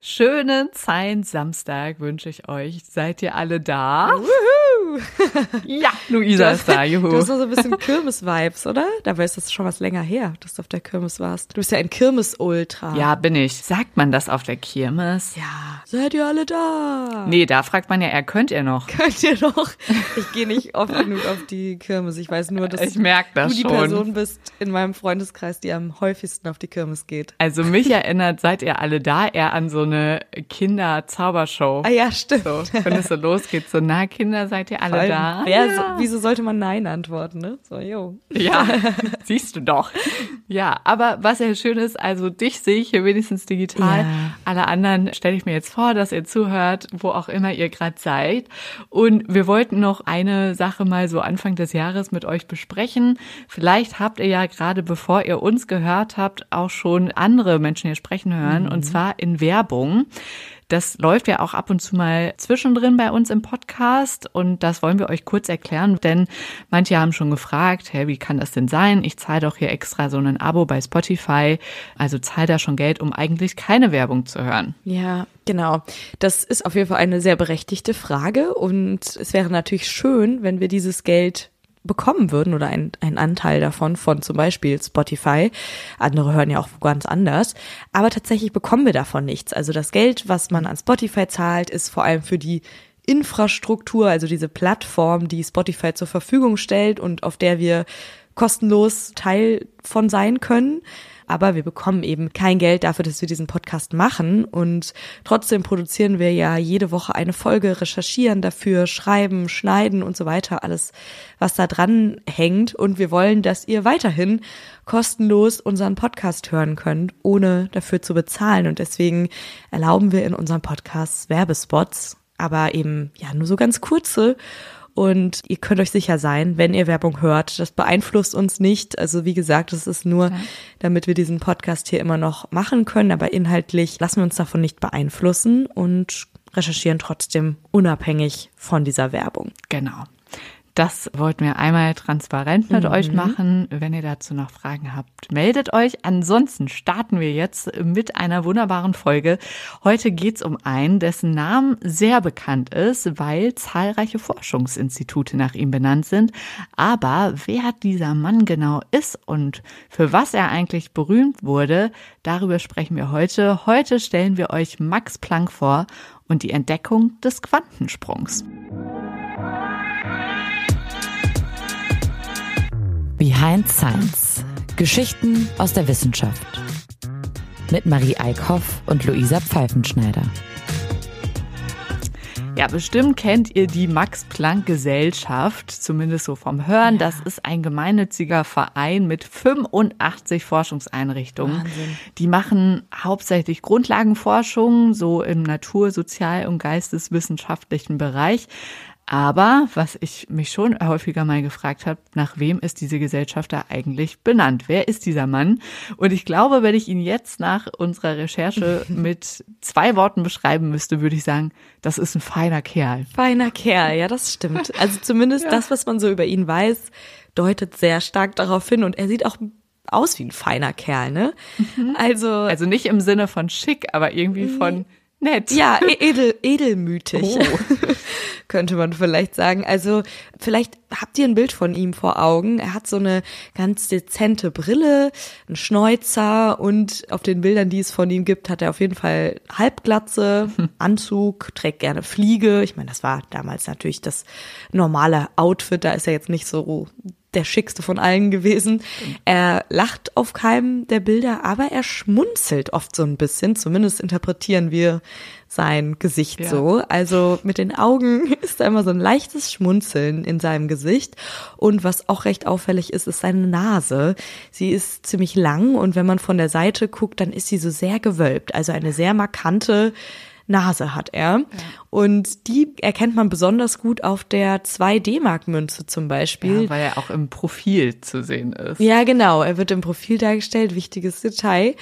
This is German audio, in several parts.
Schönen Zeit Samstag wünsche ich euch. Seid ihr alle da? Ja, Luisa ist da, juhu. Du hast so ein bisschen Kirmes-Vibes, oder? Dabei ist das schon was länger her, dass du auf der Kirmes warst. Du bist ja ein Kirmes-Ultra. Ja, bin ich. Sagt man das auf der Kirmes? Ja. Seid ihr alle da? Nee, da fragt man ja eher, könnt ihr noch? Könnt ihr noch? Ich gehe nicht oft genug auf die Kirmes. Ich weiß nur, dass Ich merk das du die schon. Person bist in meinem Freundeskreis, die am häufigsten auf die Kirmes geht. Also mich erinnert, seid ihr alle da, eher an so eine Kinder-Zaubershow. Ah ja, stimmt. So, wenn es so losgeht, so, na Kinder, seid ihr alle allem, da? Wer, ja. so, wieso sollte man Nein antworten, ne? So, jo. Ja, siehst du doch. Ja, aber was ja schön ist, also dich sehe ich hier wenigstens digital. Ja. Alle anderen stelle ich mir jetzt vor, dass ihr zuhört, wo auch immer ihr gerade seid. Und wir wollten noch eine Sache mal so Anfang des Jahres mit euch besprechen. Vielleicht habt ihr ja gerade, bevor ihr uns gehört habt, auch schon andere Menschen hier sprechen hören, und zwar in Werbung. Das läuft ja auch ab und zu mal zwischendrin bei uns im Podcast und das wollen wir euch kurz erklären, denn manche haben schon gefragt, hey, wie kann das denn sein? Ich zahle doch hier extra so ein Abo bei Spotify, also zahle da schon Geld, um eigentlich keine Werbung zu hören. Ja, genau. Das ist auf jeden Fall eine sehr berechtigte Frage und es wäre natürlich schön, wenn wir dieses Geld bekommen würden oder ein, ein Anteil davon von zum Beispiel Spotify. Andere hören ja auch ganz anders. Aber tatsächlich bekommen wir davon nichts. Also das Geld, was man an Spotify zahlt, ist vor allem für die Infrastruktur, also diese Plattform, die Spotify zur Verfügung stellt und auf der wir kostenlos Teil von sein können. Aber wir bekommen eben kein Geld dafür, dass wir diesen Podcast machen. Und trotzdem produzieren wir ja jede Woche eine Folge, recherchieren dafür, schreiben, schneiden und so weiter. Alles, was da dran hängt. Und wir wollen, dass ihr weiterhin kostenlos unseren Podcast hören könnt, ohne dafür zu bezahlen. Und deswegen erlauben wir in unserem Podcast Werbespots, aber eben ja nur so ganz kurze. Und ihr könnt euch sicher sein, wenn ihr Werbung hört, das beeinflusst uns nicht. Also wie gesagt, es ist nur, damit wir diesen Podcast hier immer noch machen können. Aber inhaltlich lassen wir uns davon nicht beeinflussen und recherchieren trotzdem unabhängig von dieser Werbung. Genau. Das wollten wir einmal transparent mit euch machen. Wenn ihr dazu noch Fragen habt, meldet euch. Ansonsten starten wir jetzt mit einer wunderbaren Folge. Heute geht's um einen, dessen Namen sehr bekannt ist, weil zahlreiche Forschungsinstitute nach ihm benannt sind. Aber wer dieser Mann genau ist und für was er eigentlich berühmt wurde, darüber sprechen wir heute. Heute stellen wir euch Max Planck vor und die Entdeckung des Quantensprungs. Behind Science. Geschichten aus der Wissenschaft. Mit Marie Eickhoff und Luisa Pfeifenschneider. Ja, bestimmt kennt ihr die Max-Planck-Gesellschaft, zumindest so vom Hören. Das ist ein gemeinnütziger Verein mit 85 Forschungseinrichtungen. Wahnsinn. Die machen hauptsächlich Grundlagenforschung, so im natur-, sozial- und geisteswissenschaftlichen Bereich. Aber was ich mich schon häufiger mal gefragt habe, nach wem ist diese Gesellschaft da eigentlich benannt? Wer ist dieser Mann? Und ich glaube, wenn ich ihn jetzt nach unserer Recherche mit zwei Worten beschreiben müsste, würde ich sagen, das ist ein feiner Kerl. Feiner Kerl, ja, das stimmt. Also zumindest das, was man so über ihn weiß, deutet sehr stark darauf hin. Und er sieht auch aus wie ein feiner Kerl, ne? Also, Also nicht im Sinne von schick, aber irgendwie von nett. ja, e- edel, edelmütig, Oh. Könnte man vielleicht sagen. Also vielleicht habt ihr ein Bild von ihm vor Augen. Er hat so eine ganz dezente Brille, einen Schnäuzer und auf den Bildern, die es von ihm gibt, hat er auf jeden Fall Halbglatze, Anzug, trägt gerne Fliege. Ich meine, das war damals natürlich das normale Outfit. Da ist er jetzt nicht so der schickste von allen gewesen. Er lacht auf keinem der Bilder, aber er schmunzelt oft so ein bisschen. Zumindest interpretieren wir sein Gesicht Ja. so. Also mit den Augen ist da immer so ein leichtes Schmunzeln in seinem Gesicht. Und was auch recht auffällig ist, ist seine Nase. Sie ist ziemlich lang und wenn man von der Seite guckt, dann ist sie so sehr gewölbt. Also eine sehr markante Nase hat er. Und die erkennt man besonders gut auf der 2 D-Mark-Münze zum Beispiel. Ja, weil er auch im Profil zu sehen ist. Ja, genau. Er wird im Profil dargestellt, wichtiges Detail.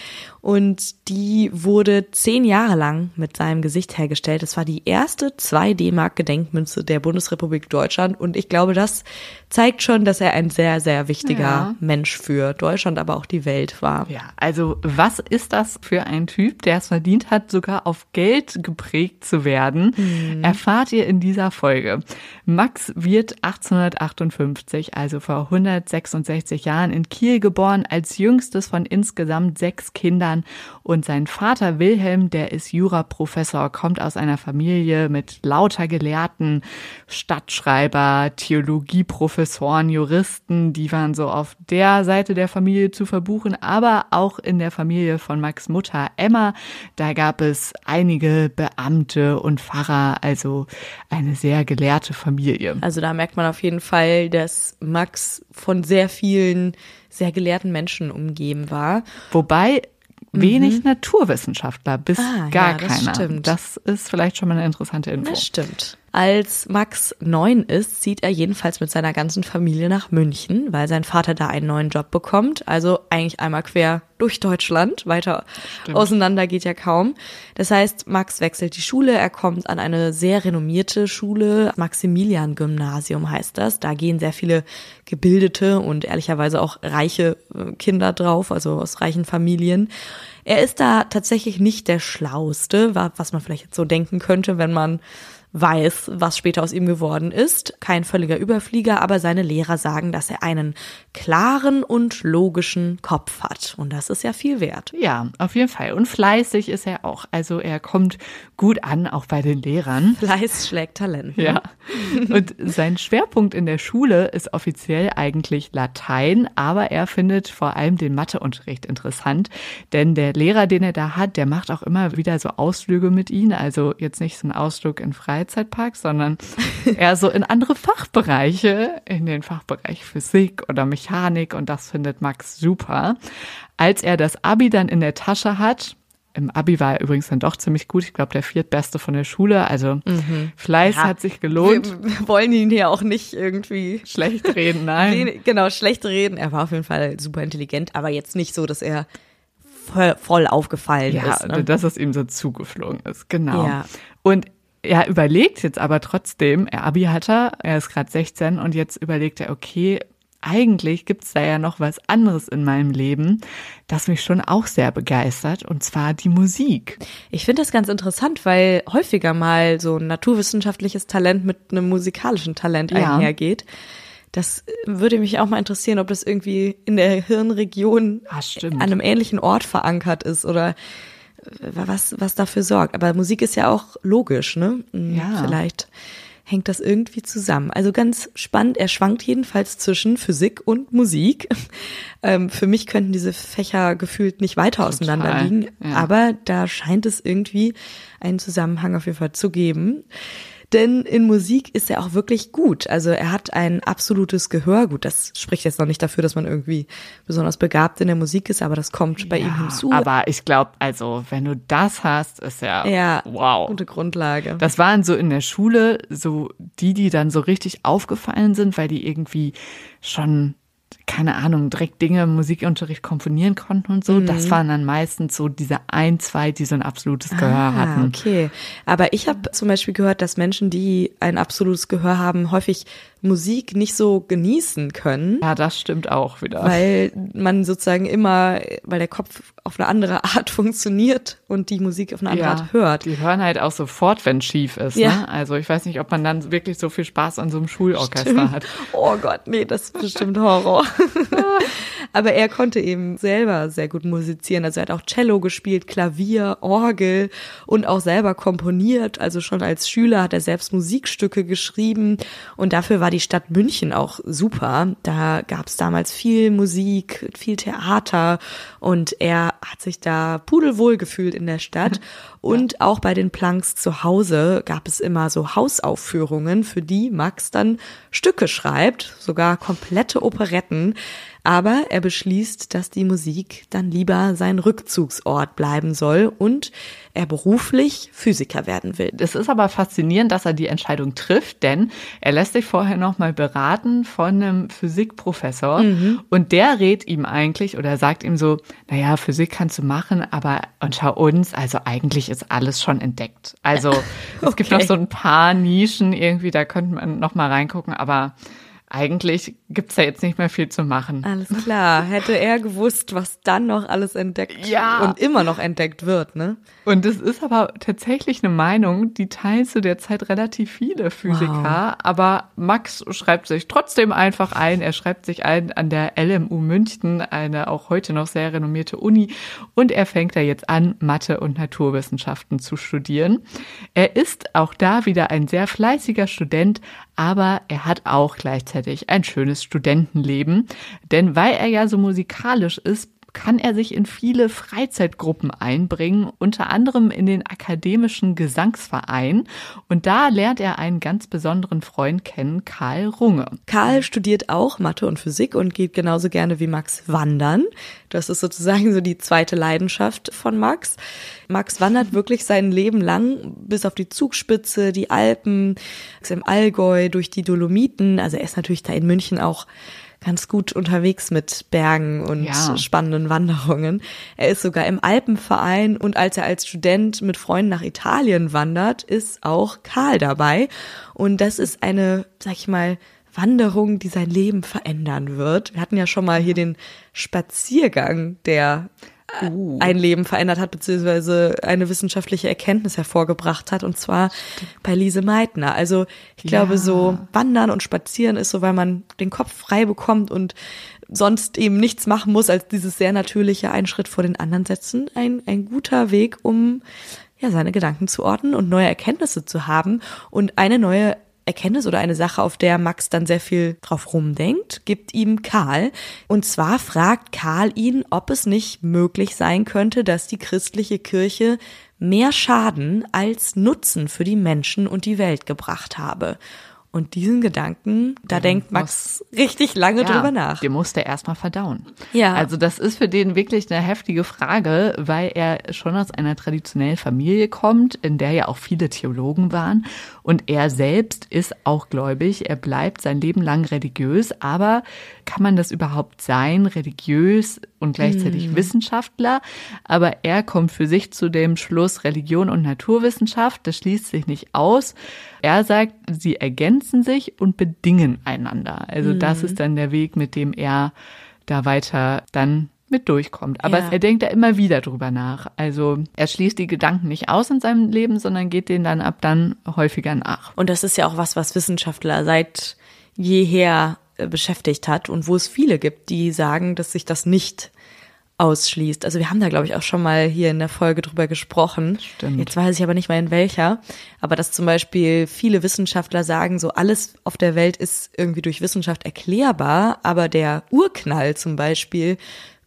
Und die wurde zehn Jahre lang mit seinem Gesicht hergestellt. Es war die erste 2 D-Mark Gedenkmünze der Bundesrepublik Deutschland und ich glaube, das zeigt schon, dass er ein sehr, sehr wichtiger ja. Mensch für Deutschland, aber auch die Welt war. Ja, also was ist das für ein Typ, der es verdient hat, sogar auf Geld geprägt zu werden? Mhm. Erfahrt ihr in dieser Folge. Max wird 1858, also vor 166 Jahren in Kiel geboren, als jüngstes von insgesamt sechs Kindern und sein Vater Wilhelm, der ist Juraprofessor, kommt aus einer Familie mit lauter Gelehrten, Stadtschreiber, Theologieprofessoren, Juristen, die waren so auf der Seite der Familie zu verbuchen, aber auch in der Familie von Max Mutter Emma, da gab es einige Beamte und Pfarrer, also eine sehr gelehrte Familie. Also da merkt man auf jeden Fall, dass Max von sehr vielen sehr gelehrten Menschen umgeben war. Wobei wenig mhm. Naturwissenschaftler, bis ah, gar ja, das keiner. Stimmt. Das ist vielleicht schon mal eine interessante Info. Das stimmt. Als Max neun ist, zieht er jedenfalls mit seiner ganzen Familie nach München, weil sein Vater da einen neuen Job bekommt. Also eigentlich einmal quer durch Deutschland. Weiter Stimmt. auseinander geht ja kaum. Das heißt, Max wechselt die Schule. Er kommt an eine sehr renommierte Schule. Maximilian-Gymnasium heißt das. Da gehen sehr viele gebildete und ehrlicherweise auch reiche äh, Kinder drauf, also aus reichen Familien. Er ist da tatsächlich nicht der Schlauste, was man vielleicht jetzt so denken könnte, wenn man weiß, was später aus ihm geworden ist. Kein völliger Überflieger, aber seine Lehrer sagen, dass er einen klaren und logischen Kopf hat. Und das ist ja viel wert. Ja, auf jeden Fall. Und fleißig ist er auch. Also er kommt gut an, auch bei den Lehrern. Fleiß schlägt Talent. Ne? Ja. Und sein Schwerpunkt in der Schule ist offiziell eigentlich Latein, aber er findet vor allem den Matheunterricht interessant, denn der Lehrer, den er da hat, der macht auch immer wieder so Ausflüge mit ihm. Also jetzt nicht so ein Ausflug in Freizeit Freizeitpark, sondern eher so in andere Fachbereiche, in den Fachbereich Physik oder Mechanik und das findet Max super. Als er das Abi dann in der Tasche hat, im Abi war er übrigens dann doch ziemlich gut. Ich glaube, der viertbeste von der Schule. Also mhm. Fleiß ja, hat sich gelohnt. Wir wollen ihn ja auch nicht irgendwie schlecht reden, nein. genau, schlecht reden. Er war auf jeden Fall super intelligent, aber jetzt nicht so, dass er voll, voll aufgefallen ja, ist. Ja, ne? dass es ihm so zugeflogen ist, genau. Ja. Und er überlegt jetzt aber trotzdem, er Abi hat er, er ist gerade 16 und jetzt überlegt er, okay, eigentlich gibt's da ja noch was anderes in meinem Leben, das mich schon auch sehr begeistert, und zwar die Musik. Ich finde das ganz interessant, weil häufiger mal so ein naturwissenschaftliches Talent mit einem musikalischen Talent ja. einhergeht. Das würde mich auch mal interessieren, ob das irgendwie in der Hirnregion ah, an einem ähnlichen Ort verankert ist oder was, was dafür sorgt. Aber Musik ist ja auch logisch, ne? Hm, ja. Vielleicht hängt das irgendwie zusammen. Also ganz spannend. Er schwankt jedenfalls zwischen Physik und Musik. Ähm, für mich könnten diese Fächer gefühlt nicht weiter auseinander liegen, ja. aber da scheint es irgendwie einen Zusammenhang auf jeden Fall zu geben. Denn in Musik ist er auch wirklich gut. Also er hat ein absolutes Gehör. Gut, das spricht jetzt noch nicht dafür, dass man irgendwie besonders begabt in der Musik ist, aber das kommt bei ja, ihm hinzu. Aber ich glaube, also wenn du das hast, ist ja, ja wow. Gute Grundlage. Das waren so in der Schule so die, die dann so richtig aufgefallen sind, weil die irgendwie schon keine Ahnung, direkt Dinge im Musikunterricht komponieren konnten und so. Mhm. Das waren dann meistens so diese ein, zwei, die so ein absolutes Gehör ah, hatten. Okay. Aber ich habe zum Beispiel gehört, dass Menschen, die ein absolutes Gehör haben, häufig Musik nicht so genießen können. Ja, das stimmt auch wieder. Weil man sozusagen immer, weil der Kopf auf eine andere Art funktioniert und die Musik auf eine andere ja, Art hört. Die hören halt auch sofort, wenn schief ist. Ja. Ne? Also ich weiß nicht, ob man dann wirklich so viel Spaß an so einem Schulorchester Stimmt. hat. Oh Gott, nee, das ist bestimmt Horror. Aber er konnte eben selber sehr gut musizieren. Also er hat auch Cello gespielt, Klavier, Orgel und auch selber komponiert. Also schon als Schüler hat er selbst Musikstücke geschrieben und dafür war die Stadt München auch super. Da gab es damals viel Musik, viel Theater und er hat sich da pudelwohl gefühlt in der Stadt. Und ja. auch bei den Planks zu Hause gab es immer so Hausaufführungen, für die Max dann Stücke schreibt, sogar komplette Operetten retten. Aber er beschließt, dass die Musik dann lieber sein Rückzugsort bleiben soll und er beruflich Physiker werden will. Es ist aber faszinierend, dass er die Entscheidung trifft, denn er lässt sich vorher noch mal beraten von einem Physikprofessor mhm. und der rät ihm eigentlich oder sagt ihm so, naja, Physik kannst du machen, aber und schau uns, also eigentlich ist alles schon entdeckt. Also es okay. gibt noch so ein paar Nischen irgendwie, da könnte man noch mal reingucken, aber eigentlich gibt's da jetzt nicht mehr viel zu machen. Alles klar. Hätte er gewusst, was dann noch alles entdeckt ja. und immer noch entdeckt wird, ne? Und es ist aber tatsächlich eine Meinung, die teilen zu der Zeit relativ viele Physiker. Wow. Aber Max schreibt sich trotzdem einfach ein. Er schreibt sich ein an der LMU München, eine auch heute noch sehr renommierte Uni. Und er fängt da jetzt an, Mathe und Naturwissenschaften zu studieren. Er ist auch da wieder ein sehr fleißiger Student, aber er hat auch gleichzeitig ein schönes Studentenleben. Denn weil er ja so musikalisch ist, kann er sich in viele Freizeitgruppen einbringen, unter anderem in den akademischen Gesangsverein. Und da lernt er einen ganz besonderen Freund kennen, Karl Runge. Karl studiert auch Mathe und Physik und geht genauso gerne wie Max wandern. Das ist sozusagen so die zweite Leidenschaft von Max. Max wandert wirklich sein Leben lang bis auf die Zugspitze, die Alpen, im Allgäu, durch die Dolomiten. Also er ist natürlich da in München auch ganz gut unterwegs mit Bergen und ja. spannenden Wanderungen. Er ist sogar im Alpenverein und als er als Student mit Freunden nach Italien wandert, ist auch Karl dabei. Und das ist eine, sag ich mal, Wanderung, die sein Leben verändern wird. Wir hatten ja schon mal hier den Spaziergang, der uh. ein Leben verändert hat, beziehungsweise eine wissenschaftliche Erkenntnis hervorgebracht hat, und zwar bei Lise Meitner. Also ich ja. glaube, so Wandern und Spazieren ist so, weil man den Kopf frei bekommt und sonst eben nichts machen muss, als dieses sehr natürliche einen Schritt vor den anderen setzen. Ein, ein guter Weg, um ja, seine Gedanken zu ordnen und neue Erkenntnisse zu haben. Und eine neue Erkenntnis oder eine Sache, auf der Max dann sehr viel drauf rumdenkt, gibt ihm Karl. Und zwar fragt Karl ihn, ob es nicht möglich sein könnte, dass die christliche Kirche mehr Schaden als Nutzen für die Menschen und die Welt gebracht habe. Und diesen Gedanken, da ja, denkt Max muss, richtig lange ja, drüber nach. Den muss der erstmal verdauen. Ja. Also das ist für den wirklich eine heftige Frage, weil er schon aus einer traditionellen Familie kommt, in der ja auch viele Theologen waren. Und er selbst ist auch gläubig. Er bleibt sein Leben lang religiös. Aber kann man das überhaupt sein, religiös und gleichzeitig hm. Wissenschaftler? Aber er kommt für sich zu dem Schluss Religion und Naturwissenschaft. Das schließt sich nicht aus. Er sagt, sie ergänzen sich und bedingen einander. Also mhm. das ist dann der Weg, mit dem er da weiter dann mit durchkommt. Aber ja. er denkt da immer wieder drüber nach. Also er schließt die Gedanken nicht aus in seinem Leben, sondern geht denen dann ab dann häufiger nach. Und das ist ja auch was, was Wissenschaftler seit jeher beschäftigt hat und wo es viele gibt, die sagen, dass sich das nicht ausschließt. Also wir haben da, glaube ich, auch schon mal hier in der Folge drüber gesprochen. Stimmt. Jetzt weiß ich aber nicht mehr in welcher. Aber dass zum Beispiel viele Wissenschaftler sagen, so alles auf der Welt ist irgendwie durch Wissenschaft erklärbar, aber der Urknall zum Beispiel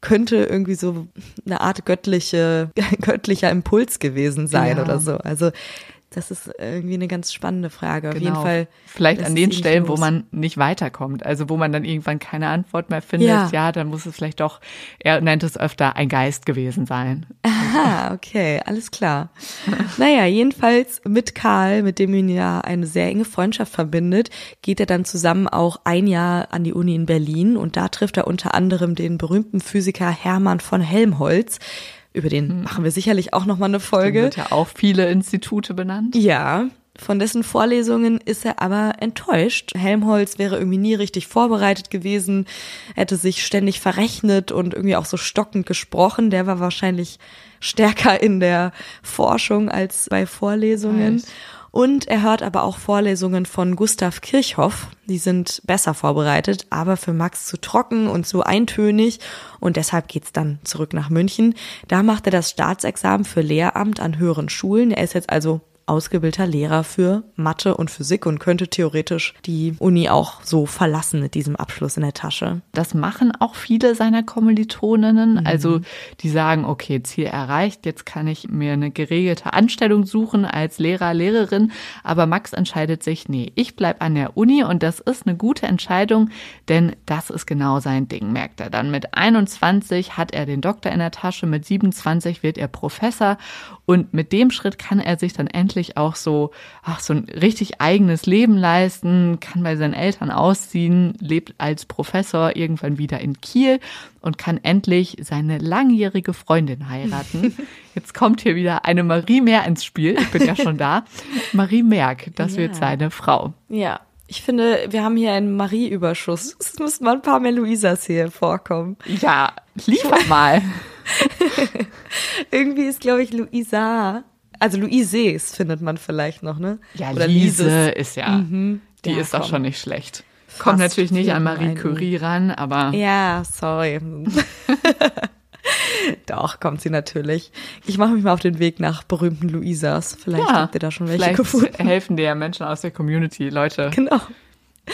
könnte irgendwie so eine Art göttliche, göttlicher Impuls gewesen sein ja. oder so. Also das ist irgendwie eine ganz spannende Frage. Auf genau. jeden Fall. Vielleicht an den Stellen, los. wo man nicht weiterkommt, also wo man dann irgendwann keine Antwort mehr findet, ja, ja dann muss es vielleicht doch, er nennt es öfter ein Geist gewesen sein. Aha, okay, alles klar. naja, jedenfalls mit Karl, mit dem ihn ja eine sehr enge Freundschaft verbindet, geht er dann zusammen auch ein Jahr an die Uni in Berlin und da trifft er unter anderem den berühmten Physiker Hermann von Helmholtz, über den hm. machen wir sicherlich auch noch mal eine Folge. Wird ja auch viele Institute benannt. Ja, von dessen Vorlesungen ist er aber enttäuscht. Helmholtz wäre irgendwie nie richtig vorbereitet gewesen, hätte sich ständig verrechnet und irgendwie auch so stockend gesprochen. Der war wahrscheinlich stärker in der Forschung als bei Vorlesungen. Nice. Und er hört aber auch Vorlesungen von Gustav Kirchhoff. Die sind besser vorbereitet, aber für Max zu trocken und zu eintönig. Und deshalb geht's dann zurück nach München. Da macht er das Staatsexamen für Lehramt an höheren Schulen. Er ist jetzt also ausgebildeter Lehrer für Mathe und Physik und könnte theoretisch die Uni auch so verlassen mit diesem Abschluss in der Tasche. Das machen auch viele seiner Kommilitoninnen. Mhm. Also die sagen, okay, Ziel erreicht, jetzt kann ich mir eine geregelte Anstellung suchen als Lehrer, Lehrerin. Aber Max entscheidet sich, nee, ich bleib an der Uni und das ist eine gute Entscheidung, denn das ist genau sein Ding, merkt er dann. Mit 21 hat er den Doktor in der Tasche, mit 27 wird er Professor und mit dem Schritt kann er sich dann endlich auch so, ach, so ein richtig eigenes Leben leisten, kann bei seinen Eltern ausziehen, lebt als Professor irgendwann wieder in Kiel und kann endlich seine langjährige Freundin heiraten. Jetzt kommt hier wieder eine Marie Mehr ins Spiel. Ich bin ja schon da. Marie Merck, das ja. wird seine Frau. Ja. Ich finde, wir haben hier einen Marie-Überschuss. Es müssen mal ein paar mehr Luisas hier vorkommen. Ja, liefer mal. Irgendwie ist, glaube ich, Luisa. Also Luises findet man vielleicht noch, ne? Ja, Oder Lise Lises. ist ja. Mhm. Die ja, ist komm. auch schon nicht schlecht. Kommt natürlich nicht an Marie Curie ran, aber. Ja, sorry. Doch, kommt sie natürlich. Ich mache mich mal auf den Weg nach berühmten Luisas. Vielleicht ja, habt ihr da schon welche vielleicht gefunden. helfen dir ja Menschen aus der Community, Leute. Genau.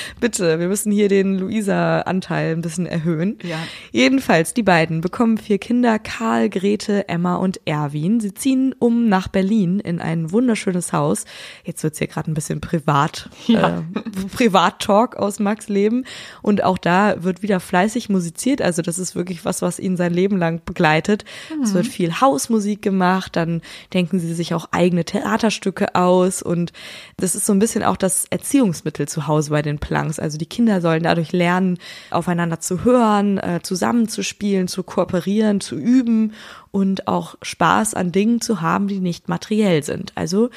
Bitte, wir müssen hier den Luisa-Anteil ein bisschen erhöhen. Ja. Jedenfalls, die beiden bekommen vier Kinder, Karl, Grete, Emma und Erwin. Sie ziehen um nach Berlin in ein wunderschönes Haus. Jetzt wird's hier gerade ein bisschen privat, ja. äh, Privat-Talk aus Max Leben. Und auch da wird wieder fleißig musiziert. Also das ist wirklich was, was ihn sein Leben lang begleitet. Mhm. Es wird viel Hausmusik gemacht, dann denken sie sich auch eigene Theaterstücke aus. Und das ist so ein bisschen auch das Erziehungsmittel zu Hause bei den Planks. Also die Kinder sollen dadurch lernen, aufeinander zu hören, äh, zusammenzuspielen, zu kooperieren, zu üben und auch Spaß an Dingen zu haben, die nicht materiell sind. Also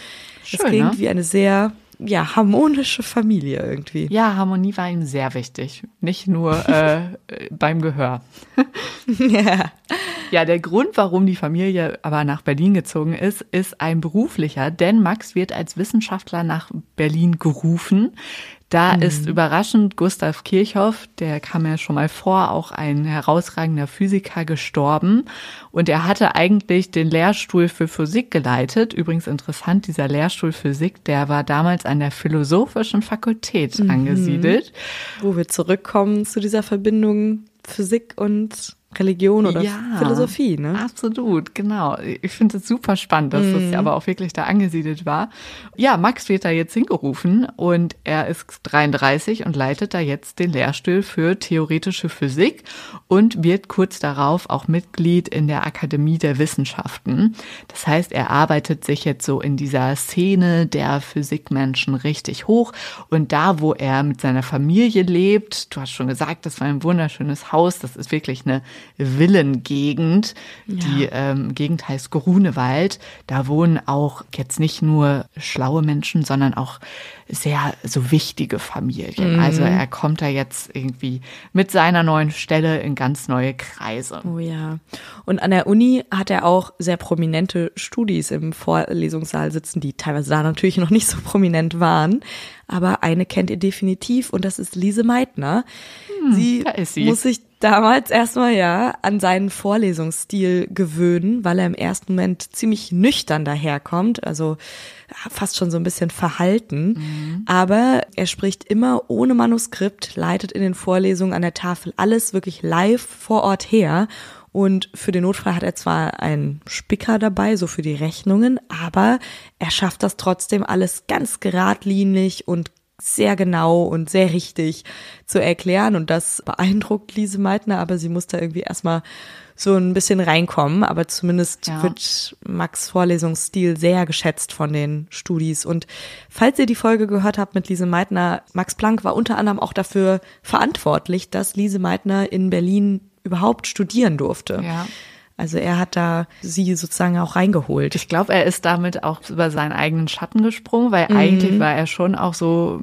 es klingt ne? wie eine sehr ja, harmonische Familie irgendwie. Ja, Harmonie war ihm sehr wichtig. Nicht nur äh, beim Gehör. ja. ja, der Grund, warum die Familie aber nach Berlin gezogen ist, ist ein beruflicher, denn Max wird als Wissenschaftler nach Berlin gerufen. Da mhm. ist überraschend Gustav Kirchhoff, der kam ja schon mal vor, auch ein herausragender Physiker gestorben. Und er hatte eigentlich den Lehrstuhl für Physik geleitet. Übrigens interessant, dieser Lehrstuhl Physik, der war damals an der Philosophischen Fakultät mhm. angesiedelt. Wo wir zurückkommen zu dieser Verbindung Physik und Religion oder ja, Philosophie, ne? Absolut, genau. Ich finde es super spannend, dass mhm. das aber auch wirklich da angesiedelt war. Ja, Max wird da jetzt hingerufen und er ist 33 und leitet da jetzt den Lehrstuhl für theoretische Physik und wird kurz darauf auch Mitglied in der Akademie der Wissenschaften. Das heißt, er arbeitet sich jetzt so in dieser Szene der Physikmenschen richtig hoch und da, wo er mit seiner Familie lebt, du hast schon gesagt, das war ein wunderschönes Haus, das ist wirklich eine Villengegend. Ja. Die ähm, Gegend heißt Grunewald. Da wohnen auch jetzt nicht nur schlaue Menschen, sondern auch sehr so wichtige Familien. Mhm. Also er kommt da jetzt irgendwie mit seiner neuen Stelle in ganz neue Kreise. Oh ja. Und an der Uni hat er auch sehr prominente Studis im Vorlesungssaal sitzen, die teilweise da natürlich noch nicht so prominent waren. Aber eine kennt ihr definitiv und das ist Lise Meitner. Hm, sie, sie muss sich damals erstmal ja an seinen Vorlesungsstil gewöhnen, weil er im ersten Moment ziemlich nüchtern daherkommt, also fast schon so ein bisschen verhalten. Mhm. Aber er spricht immer ohne Manuskript, leitet in den Vorlesungen an der Tafel alles wirklich live vor Ort her. Und für den Notfall hat er zwar einen Spicker dabei, so für die Rechnungen, aber er schafft das trotzdem alles ganz geradlinig und sehr genau und sehr richtig zu erklären. Und das beeindruckt Lise Meitner, aber sie muss da irgendwie erstmal so ein bisschen reinkommen, aber zumindest ja. wird Max Vorlesungsstil sehr geschätzt von den Studis. Und falls ihr die Folge gehört habt mit Lise Meitner, Max Planck war unter anderem auch dafür verantwortlich, dass Lise Meitner in Berlin überhaupt studieren durfte. Ja. Also er hat da sie sozusagen auch reingeholt. Ich glaube, er ist damit auch über seinen eigenen Schatten gesprungen, weil mhm. eigentlich war er schon auch so,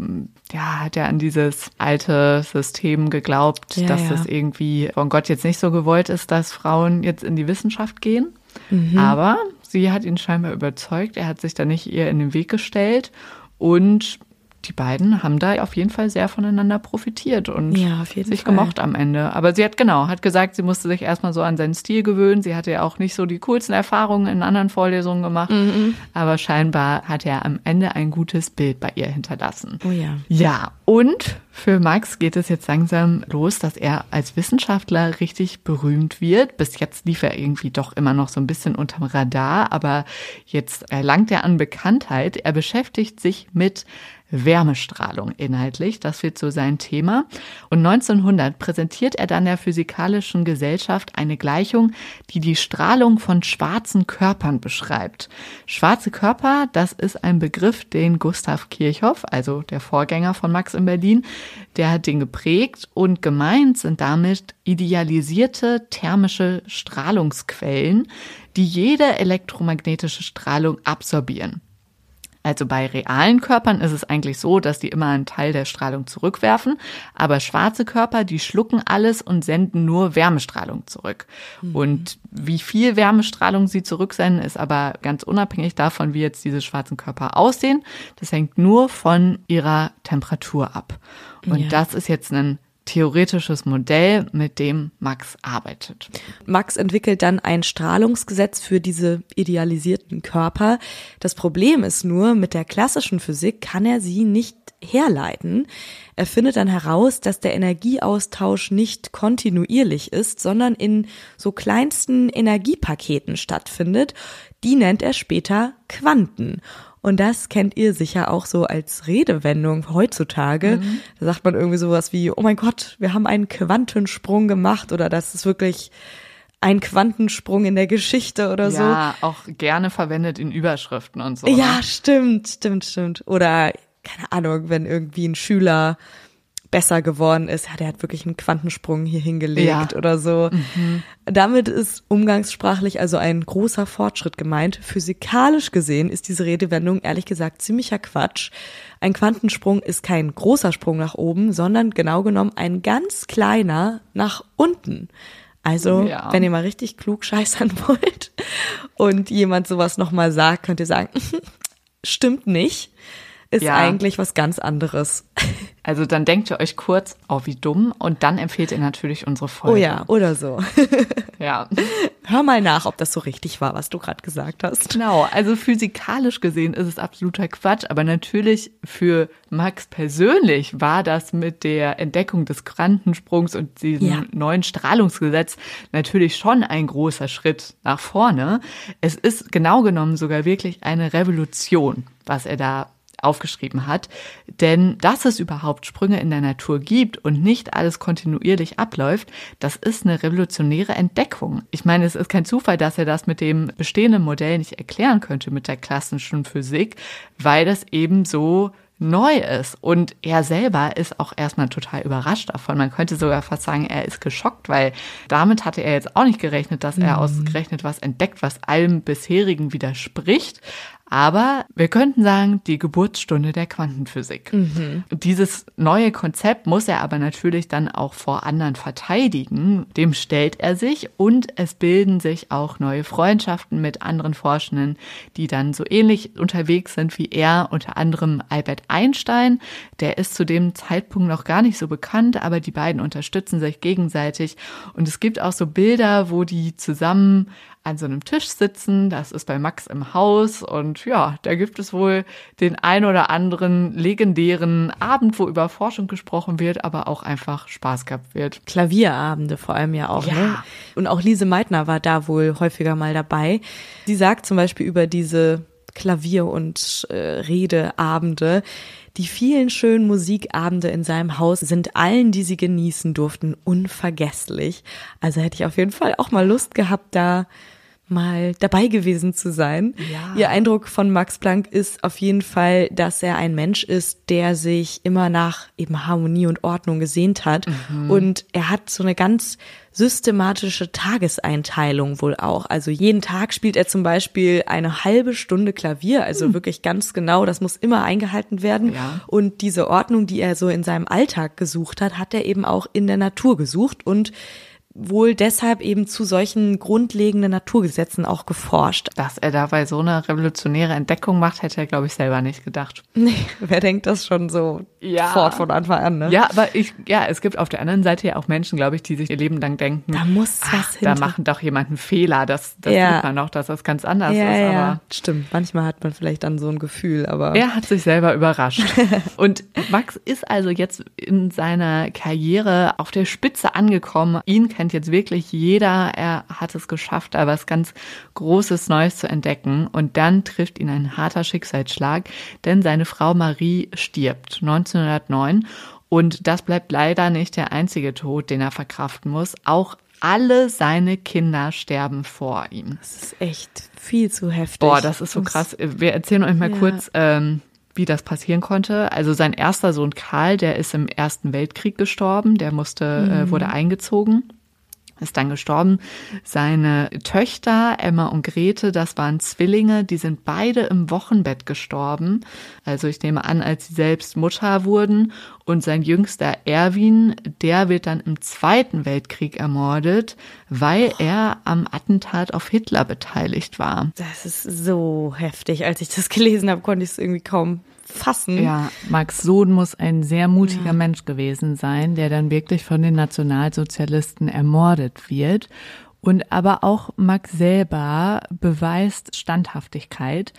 ja, hat er an dieses alte System geglaubt, ja, dass ja. das irgendwie von Gott jetzt nicht so gewollt ist, dass Frauen jetzt in die Wissenschaft gehen. Mhm. Aber sie hat ihn scheinbar überzeugt. Er hat sich da nicht ihr in den Weg gestellt und die beiden haben da auf jeden Fall sehr voneinander profitiert und Ja, sich Fall. gemocht am Ende. Aber sie hat genau, hat gesagt, sie musste sich erstmal so an seinen Stil gewöhnen. Sie hatte ja auch nicht so die coolsten Erfahrungen in anderen Vorlesungen gemacht. Mhm. Aber scheinbar hat er am Ende ein gutes Bild bei ihr hinterlassen. Oh ja. Ja, und für Max geht es jetzt langsam los, dass er als Wissenschaftler richtig berühmt wird. Bis jetzt lief er irgendwie doch immer noch so ein bisschen unterm Radar, aber jetzt erlangt er an Bekanntheit. Er beschäftigt sich mit Wärmestrahlung inhaltlich. Das wird so sein Thema. Und 1900 präsentiert er dann der Physikalischen Gesellschaft eine Gleichung, die die Strahlung von schwarzen Körpern beschreibt. Schwarze Körper, das ist ein Begriff, den Gustav Kirchhoff, also der Vorgänger von Max in Berlin, der hat den geprägt und gemeint sind damit idealisierte thermische Strahlungsquellen, die jede elektromagnetische Strahlung absorbieren. Also bei realen Körpern ist es eigentlich so, dass die immer einen Teil der Strahlung zurückwerfen, aber schwarze Körper, die schlucken alles und senden nur Wärmestrahlung zurück. Und wie viel Wärmestrahlung sie zurücksenden, ist aber ganz unabhängig davon, wie jetzt diese schwarzen Körper aussehen. Das hängt nur von ihrer Temperatur ab. Und Ja. das ist jetzt ein theoretisches Modell, mit dem Max arbeitet. Max entwickelt dann ein Strahlungsgesetz für diese idealisierten Körper. Das Problem ist nur, mit der klassischen Physik kann er sie nicht herleiten. Er findet dann heraus, dass der Energieaustausch nicht kontinuierlich ist, sondern in so kleinsten Energiepaketen stattfindet. Die nennt er später Quanten. Und das kennt ihr sicher auch so als Redewendung heutzutage. Da sagt man irgendwie sowas wie, oh mein Gott, wir haben einen Quantensprung gemacht oder das ist wirklich ein Quantensprung in der Geschichte oder so. Ja, auch gerne verwendet in Überschriften und so. Ja, ne? stimmt, stimmt, stimmt. Oder, keine Ahnung, wenn irgendwie ein Schüler besser geworden ist, ja, der hat wirklich einen Quantensprung hier hingelegt Ja. oder so. Damit ist umgangssprachlich also ein großer Fortschritt gemeint. Physikalisch gesehen ist diese Redewendung ehrlich gesagt ziemlicher Quatsch. Ein Quantensprung ist kein großer Sprung nach oben, sondern genau genommen ein ganz kleiner nach unten. Also, Ja. wenn ihr mal richtig klug scheißern wollt und jemand sowas nochmal sagt, könnt ihr sagen, stimmt nicht, ist Ja. eigentlich was ganz anderes. Also dann denkt ihr euch kurz, oh wie dumm, und dann empfehlt ihr natürlich unsere Folge. Oh ja, oder so. Ja. Hör mal nach, ob das so richtig war, was du gerade gesagt hast. Genau, also physikalisch gesehen ist es absoluter Quatsch, aber natürlich für Max persönlich war das mit der Entdeckung des Quantensprungs und diesem Ja. neuen Strahlungsgesetz natürlich schon ein großer Schritt nach vorne. Es ist genau genommen sogar wirklich eine Revolution, was er da aufgeschrieben hat. Denn dass es überhaupt Sprünge in der Natur gibt und nicht alles kontinuierlich abläuft, das ist eine revolutionäre Entdeckung. Ich meine, es ist kein Zufall, dass er das mit dem bestehenden Modell nicht erklären könnte mit der klassischen Physik, weil das eben so neu ist. Und er selber ist auch erstmal total überrascht davon. Man könnte sogar fast sagen, er ist geschockt, weil damit hatte er jetzt auch nicht gerechnet, dass er ausgerechnet was entdeckt, was allem bisherigen widerspricht. Aber wir könnten sagen, die Geburtsstunde der Quantenphysik. Und Dieses neue Konzept muss er aber natürlich dann auch vor anderen verteidigen. Dem stellt er sich und es bilden sich auch neue Freundschaften mit anderen Forschenden, die dann so ähnlich unterwegs sind wie er, unter anderem Albert Einstein. Der ist zu dem Zeitpunkt noch gar nicht so bekannt, aber die beiden unterstützen sich gegenseitig. Und es gibt auch so Bilder, wo die zusammen an so einem Tisch sitzen. Das ist bei Max im Haus. Und ja, da gibt es wohl den ein oder anderen legendären Abend, wo über Forschung gesprochen wird, aber auch einfach Spaß gehabt wird. Klavierabende vor allem ja auch. Ja. Ne? Und auch Lise Meitner war da wohl häufiger mal dabei. Sie sagt zum Beispiel über diese Klavier- und äh, Redeabende, die vielen schönen Musikabende in seinem Haus sind allen, die sie genießen durften, unvergesslich. Also hätte ich auf jeden Fall auch mal Lust gehabt, da mal dabei gewesen zu sein. Ja. Ihr Eindruck von Max Planck ist auf jeden Fall, dass er ein Mensch ist, der sich immer nach eben Harmonie und Ordnung gesehnt hat. Und er hat so eine ganz systematische Tageseinteilung wohl auch. Also jeden Tag spielt er zum Beispiel eine halbe Stunde Klavier, also wirklich ganz genau, das muss immer eingehalten werden. Ja. Und diese Ordnung, die er so in seinem Alltag gesucht hat, hat er eben auch in der Natur gesucht und wohl deshalb eben zu solchen grundlegenden Naturgesetzen auch geforscht. Dass er dabei so eine revolutionäre Entdeckung macht, hätte er, glaube ich, selber nicht gedacht. Nee, wer denkt das schon so ja. fort von Anfang an, ne? Ja, aber ich, ja, es gibt auf der anderen Seite ja auch Menschen, glaube ich, die sich ihr Leben lang denken, da muss ach, was hinter. Da machen doch jemand einen Fehler, das, das ja. sieht man auch, dass das ganz anders ja, ist. Aber ja. Stimmt, manchmal hat man vielleicht dann so ein Gefühl, aber. Er hat sich selber überrascht. Und Max ist also jetzt in seiner Karriere auf der Spitze angekommen. Ihn kennt jetzt wirklich jeder. Er hat es geschafft, da was ganz Großes Neues zu entdecken. Und dann trifft ihn ein harter Schicksalsschlag, denn seine Frau Marie stirbt 1909. Und das bleibt leider nicht der einzige Tod, den er verkraften muss. Auch alle seine Kinder sterben vor ihm. Das ist echt viel zu heftig. Boah, das ist so krass. Wir erzählen euch mal ja. kurz, ähm, wie das passieren konnte. Also sein erster Sohn Karl, der ist im Ersten Weltkrieg gestorben, der musste, äh, mhm. äh, wurde eingezogen ist dann gestorben. Seine Töchter Emma und Grete, das waren Zwillinge, die sind beide im Wochenbett gestorben. Also ich nehme an, als sie selbst Mutter wurden. Und sein jüngster Erwin, der wird dann im Zweiten Weltkrieg ermordet, weil er am Attentat auf Hitler beteiligt war. Das ist so heftig. Als ich das gelesen habe, konnte ich es irgendwie kaum fassen. Ja, Max Sohn muss ein sehr mutiger ja. Mensch gewesen sein, der dann wirklich von den Nationalsozialisten ermordet wird. Und aber auch Max selber beweist Standhaftigkeit.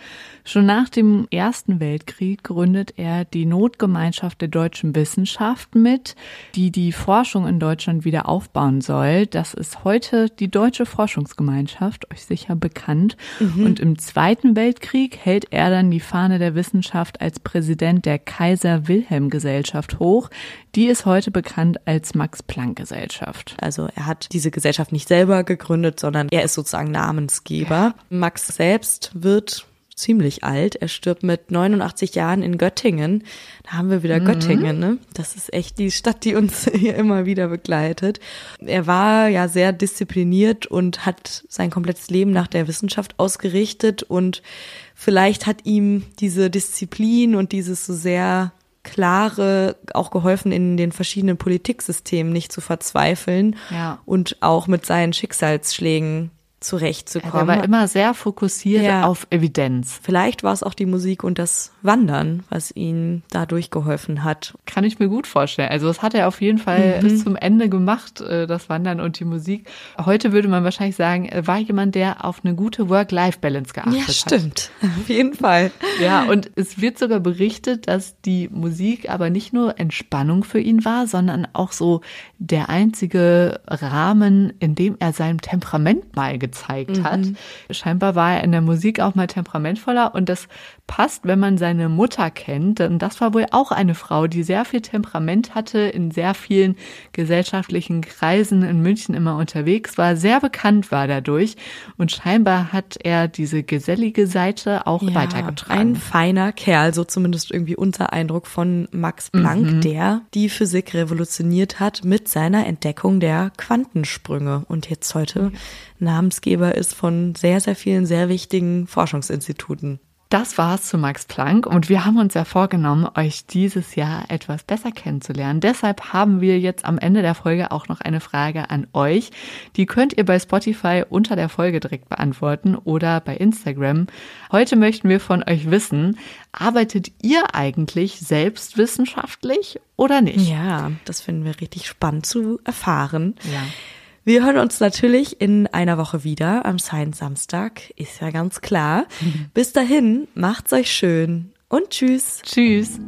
Schon nach dem Ersten Weltkrieg gründet er die Notgemeinschaft der deutschen Wissenschaft mit, die die Forschung in Deutschland wieder aufbauen soll. Das ist heute die Deutsche Forschungsgemeinschaft, euch sicher bekannt. Mhm. Und im Zweiten Weltkrieg hält er dann die Fahne der Wissenschaft als Präsident der Kaiser Wilhelm Gesellschaft hoch. Die ist heute bekannt als Max Planck Gesellschaft. Also er hat diese Gesellschaft nicht selber gegründet, sondern er ist sozusagen Namensgeber. Max selbst wird ziemlich alt. Er stirbt mit 89 Jahren in Göttingen. Da haben wir wieder mhm. Göttingen, ne? Das ist echt die Stadt, die uns hier immer wieder begleitet. Er war ja sehr diszipliniert und hat sein komplettes Leben nach der Wissenschaft ausgerichtet und vielleicht hat ihm diese Disziplin und dieses so sehr klare auch geholfen, in den verschiedenen Politiksystemen nicht zu verzweifeln ja. und auch mit seinen Schicksalsschlägen zurechtzukommen. Er war immer sehr fokussiert ja. auf Evidenz. Vielleicht war es auch die Musik und das Wandern, was ihm dadurch geholfen hat. Kann ich mir gut vorstellen. Also das hat er auf jeden Fall mhm. bis zum Ende gemacht, äh, das Wandern und die Musik. Heute würde man wahrscheinlich sagen, er war jemand, der auf eine gute Work-Life-Balance geachtet hat. Ja, stimmt. Hat. Auf jeden Fall. Ja, und es wird sogar berichtet, dass die Musik aber nicht nur Entspannung für ihn war, sondern auch so der einzige Rahmen, in dem er sein Temperament mal gezeigt hat. Mhm. Scheinbar war er in der Musik auch mal temperamentvoller und das passt, wenn man seine Mutter kennt. Denn das war wohl auch eine Frau, die sehr viel Temperament hatte, in sehr vielen gesellschaftlichen Kreisen in München immer unterwegs war, sehr bekannt war dadurch. Und scheinbar hat er diese gesellige Seite auch ja, weitergetragen. Ein feiner Kerl, so zumindest irgendwie unter Eindruck von Max Planck, mhm. der die Physik revolutioniert hat mit seiner Entdeckung der Quantensprünge und jetzt heute Namensgeber ist von sehr, sehr vielen sehr wichtigen Forschungsinstituten. Das war's zu Max Planck und wir haben uns ja vorgenommen, euch dieses Jahr etwas besser kennenzulernen. Deshalb haben wir jetzt am Ende der Folge auch noch eine Frage an euch. Die könnt ihr bei Spotify unter der Folge direkt beantworten oder bei Instagram. Heute möchten wir von euch wissen, arbeitet ihr eigentlich selbst wissenschaftlich oder nicht? Ja, das finden wir richtig spannend zu erfahren. Ja. Wir hören uns natürlich in einer Woche wieder am Science Samstag, ist ja ganz klar. Bis dahin, macht's euch schön und tschüss. Tschüss.